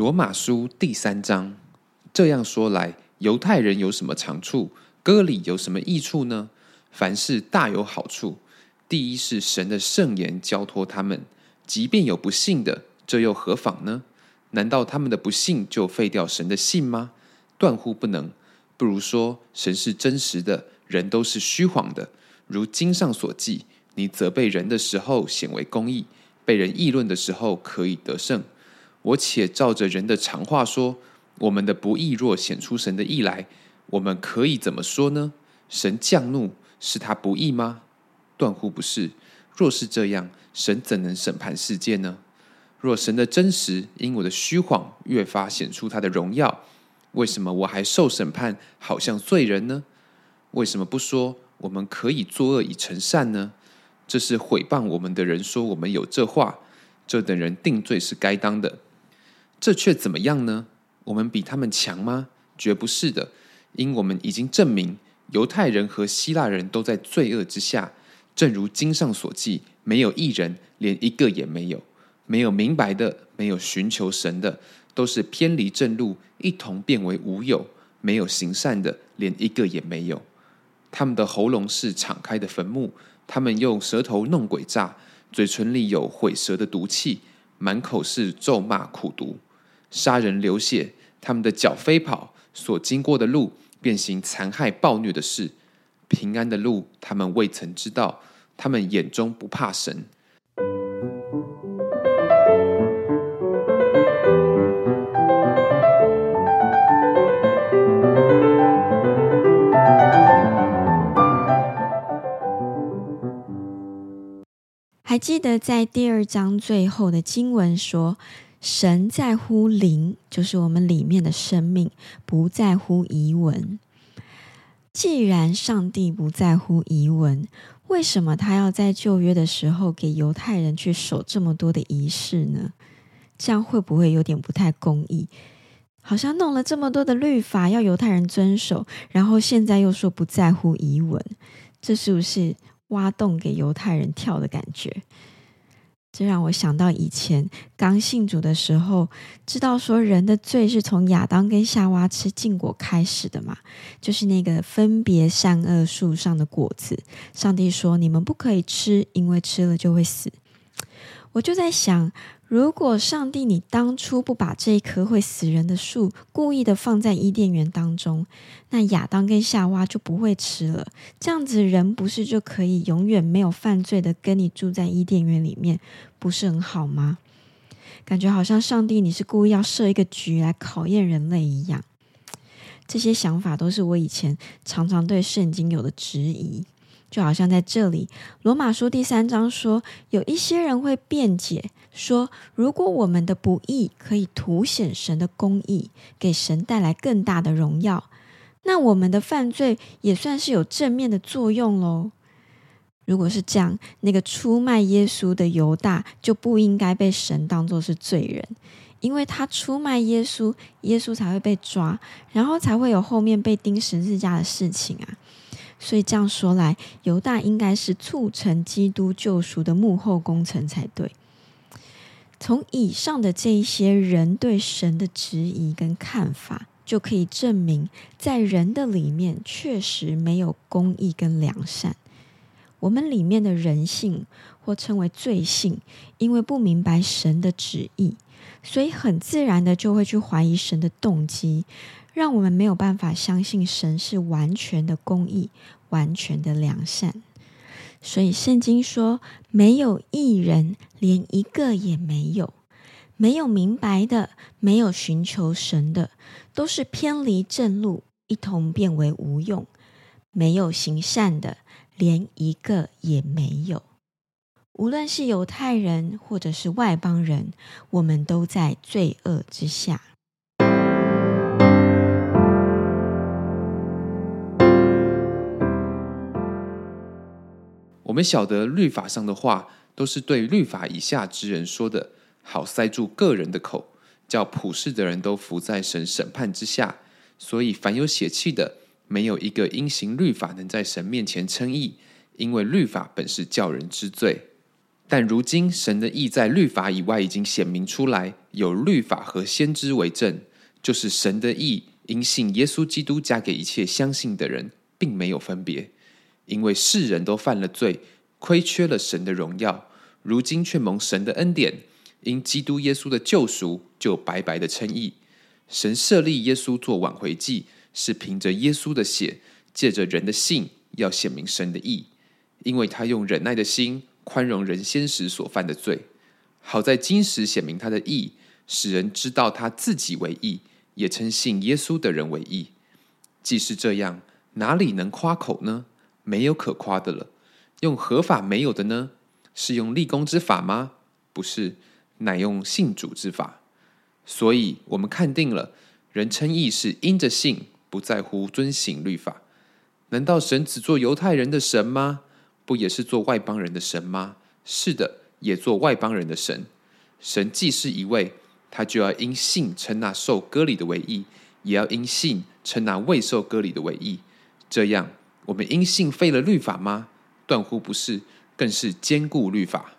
罗马书第三章这样说来，犹太人有什么长处？割礼有什么益处呢？凡事大有好处。第一是神的圣言交托他们，即便有不信的，这又何妨呢？难道他们的不信就废掉神的信吗？断乎不能。不如说，神是真实的，人都是虚谎的。如经上所记，你责备人的时候显为公义，被人议论的时候可以得胜。我且照着人的常话说：我们的不义若显出神的义来，我们可以怎么说呢？神降怒是他不义吗？断乎不是。若是这样，神怎能审判世界呢？若神的真实因我的虚谎越发显出他的荣耀，为什么我还受审判，好像罪人呢？为什么不说我们可以作恶以成善呢？这是毁谤我们的人说我们有这话，这等人定罪是该当的。这却怎么样呢？我们比他们强吗？绝不是的，因我们已经证明，犹太人和希腊人都在罪恶之下。正如经上所记，没有一人，连一个也没有；没有明白的，没有寻求神的，都是偏离正路，一同变为无有；没有行善的，连一个也没有。他们的喉咙是敞开的坟墓，他们用舌头弄鬼诈，嘴唇里有毁舌的毒气，满口是咒骂苦毒。杀人流血，他们的脚飞跑，所经过的路便行残害暴虐的事。平安的路，他们未曾知道；他们眼中不怕神。还记得在第二章最后的经文说。神在乎灵，就是我们里面的生命，不在乎遗文。既然上帝不在乎遗文，为什么他要在旧约的时候给犹太人去守这么多的仪式呢？这样会不会有点不太公义？好像弄了这么多的律法要犹太人遵守，然后现在又说不在乎遗文，这是不是挖洞给犹太人跳的感觉？这让我想到以前刚信主的时候，知道说人的罪是从亚当跟夏娃吃禁果开始的嘛，就是那个分别善恶树上的果子，上帝说你们不可以吃，因为吃了就会死。我就在想。如果上帝你当初不把这一棵会死人的树故意的放在伊甸园当中，那亚当跟夏娃就不会吃了。这样子人不是就可以永远没有犯罪的跟你住在伊甸园里面，不是很好吗？感觉好像上帝你是故意要设一个局来考验人类一样。这些想法都是我以前常常对圣经有的质疑。就好像在这里，《罗马书》第三章说，有一些人会辩解说，如果我们的不义可以凸显神的公义，给神带来更大的荣耀，那我们的犯罪也算是有正面的作用喽。如果是这样，那个出卖耶稣的犹大就不应该被神当作是罪人，因为他出卖耶稣，耶稣才会被抓，然后才会有后面被钉十字架的事情啊。所以这样说来，犹大应该是促成基督救赎的幕后工程才对。从以上的这一些人对神的质疑跟看法，就可以证明，在人的里面确实没有公义跟良善。我们里面的人性，或称为罪性，因为不明白神的旨意，所以很自然的就会去怀疑神的动机。让我们没有办法相信神是完全的公义、完全的良善，所以圣经说没有一人，连一个也没有；没有明白的，没有寻求神的，都是偏离正路，一同变为无用；没有行善的，连一个也没有。无论是犹太人或者是外邦人，我们都在罪恶之下。们晓得律法上的话，都是对律法以下之人说的，好塞住个人的口，叫普世的人都伏在神审判之下。所以，凡有血气的，没有一个因行律法能在神面前称义，因为律法本是叫人知罪。但如今神的意在律法以外已经显明出来，有律法和先知为证，就是神的意因信耶稣基督加给一切相信的人，并没有分别，因为世人都犯了罪，亏缺了神的荣耀，如今却蒙神的恩典，因基督耶稣的救赎，就白白的称义。神设立耶稣做挽回祭，是凭着耶稣的血，借着人的信，要显明神的义，因为他用忍耐的心。宽容人先时所犯的罪，好在今时显明他的义，使人知道他自己为义，也称信耶稣的人为义。既是这样，哪里能夸口呢？没有可夸的了。用合法没有的呢？是用立功之法吗？不是，乃用信主之法。所以我们看定了，人称义是因着信，不在乎遵行律法。难道神只做犹太人的神吗？不也是做外邦人的神吗？是的，也做外邦人的神。神既是一位，他就要因信称那受割礼的为义，也要因信称那未受割礼的为义。这样，我们因信废了律法吗？断乎不是，更是坚固律法。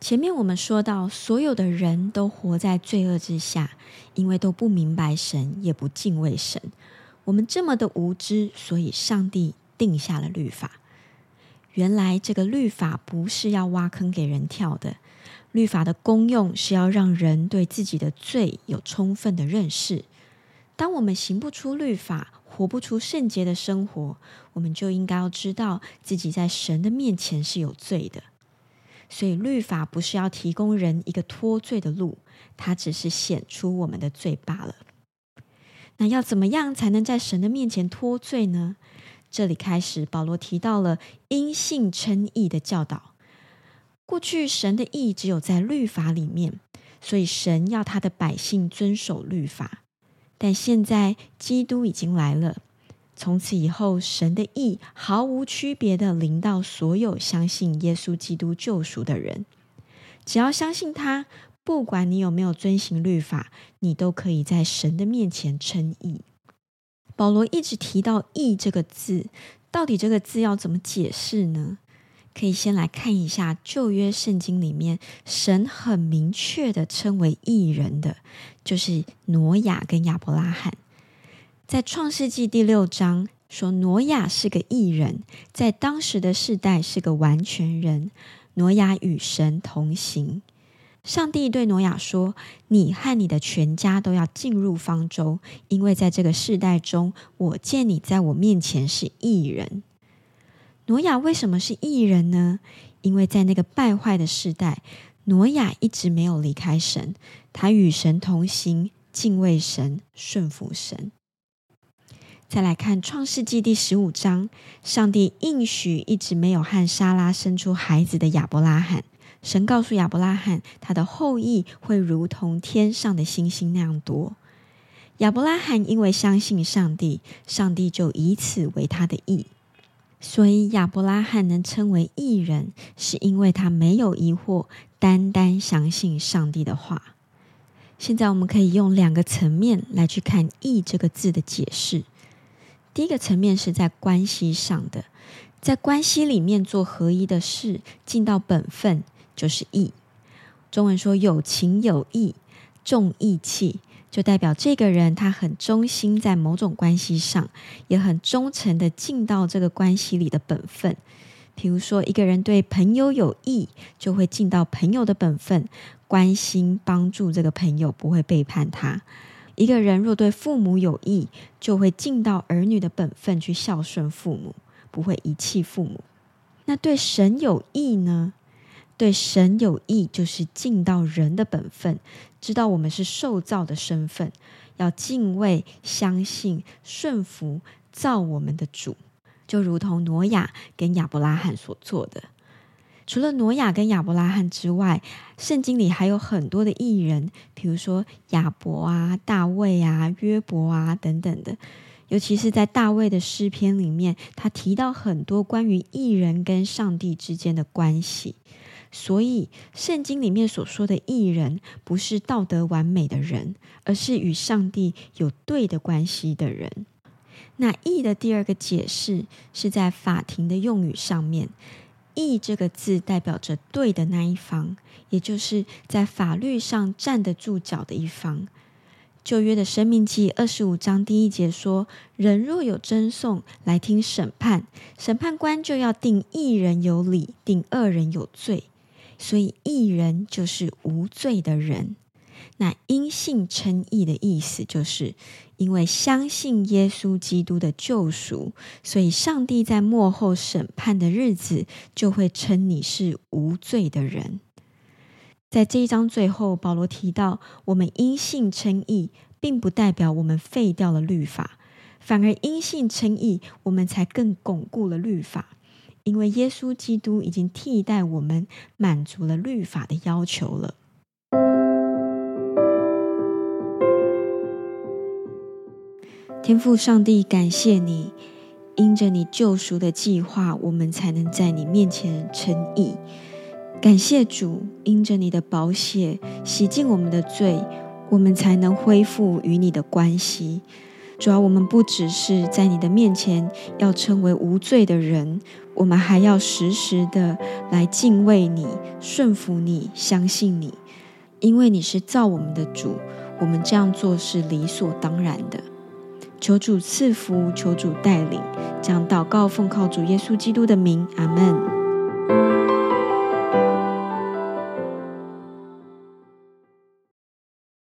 前面我们说到，所有的人都活在罪恶之下，因为都不明白神，也不敬畏神。我们这么的无知，所以上帝定下了律法。原来这个律法不是要挖坑给人跳的，律法的功用是要让人对自己的罪有充分的认识。当我们行不出律法，活不出圣洁的生活，我们就应该要知道自己在神的面前是有罪的。所以，律法不是要提供人一个脱罪的路，它只是显出我们的罪罢了。那要怎么样才能在神的面前脱罪呢？这里开始，保罗提到了因信称义的教导。过去，神的义只有在律法里面，所以神要他的百姓遵守律法。但现在，基督已经来了。从此以后，神的义毫无区别的临到所有相信耶稣基督救赎的人。只要相信他，不管你有没有遵行律法，你都可以在神的面前称义。保罗一直提到“义”这个字，到底这个字要怎么解释呢？可以先来看一下旧约圣经里面，神很明确的称为义人的，就是挪亚跟亚伯拉罕。在创世纪第六章说，挪亚是个异人，在当时的世代是个完全人。挪亚与神同行。上帝对挪亚说：“你和你的全家都要进入方舟，因为在这个世代中，我见你在我面前是异人。”挪亚为什么是异人呢？因为在那个败坏的世代，挪亚一直没有离开神，他与神同行，敬畏神，顺服神。再来看创世纪第十五章，上帝应许一直没有和莎拉生出孩子的亚伯拉罕，神告诉亚伯拉罕，他的后裔会如同天上的星星那样多。亚伯拉罕因为相信上帝，上帝就以此为他的义，所以亚伯拉罕能称为义人，是因为他没有疑惑，单单相信上帝的话。现在我们可以用两个层面来去看“义”这个字的解释。第一个层面是在关系上的，在关系里面做合一的事，尽到本分就是义。中文说有情有义，重义气，就代表这个人他很忠心在某种关系上，也很忠诚的尽到这个关系里的本分。比如说，一个人对朋友有义，就会尽到朋友的本分，关心帮助这个朋友，不会背叛他。一个人若对父母有益，就会尽到儿女的本分去孝顺父母，不会遗弃父母。那对神有益呢？对神有益，就是尽到人的本分，知道我们是受造的身份，要敬畏、相信、顺服造我们的主，就如同挪亚跟亚伯拉罕所做的。除了挪亚跟亚伯拉罕之外，圣经里还有很多的艺人，比如说亚伯啊、大卫啊、约伯啊等等的。尤其是在大卫的诗篇里面，他提到很多关于艺人跟上帝之间的关系。所以，圣经里面所说的义人，不是道德完美的人，而是与上帝有对的关系的人。那义的第二个解释是在法庭的用语上面，“义”这个字代表着对的那一方，也就是在法律上站得住脚的一方。旧约的生命记二十五章第一节说：“人若有争讼来听审判，审判官就要定一人有理，定二人有罪。”所以，义人就是无罪的人。那因信称义的意思，就是因为相信耶稣基督的救赎，所以上帝在幕后审判的日子，就会称你是无罪的人。在这一章最后，保罗提到，我们因信称义，并不代表我们废掉了律法，反而因信称义，我们才更巩固了律法。因为耶稣基督已经替代我们，满足了律法的要求了。天父上帝，感谢你，因着你救赎的计划，我们才能在你面前称义。感谢主，因着你的宝血洗净我们的罪，我们才能恢复与你的关系。主要我们不只是在你的面前要成为无罪的人，我们还要时时的来敬畏你、顺服你、相信你，因为你是造我们的主，我们这样做是理所当然的。求主赐福，求主带领，将祷告奉靠主耶稣基督的名，阿门。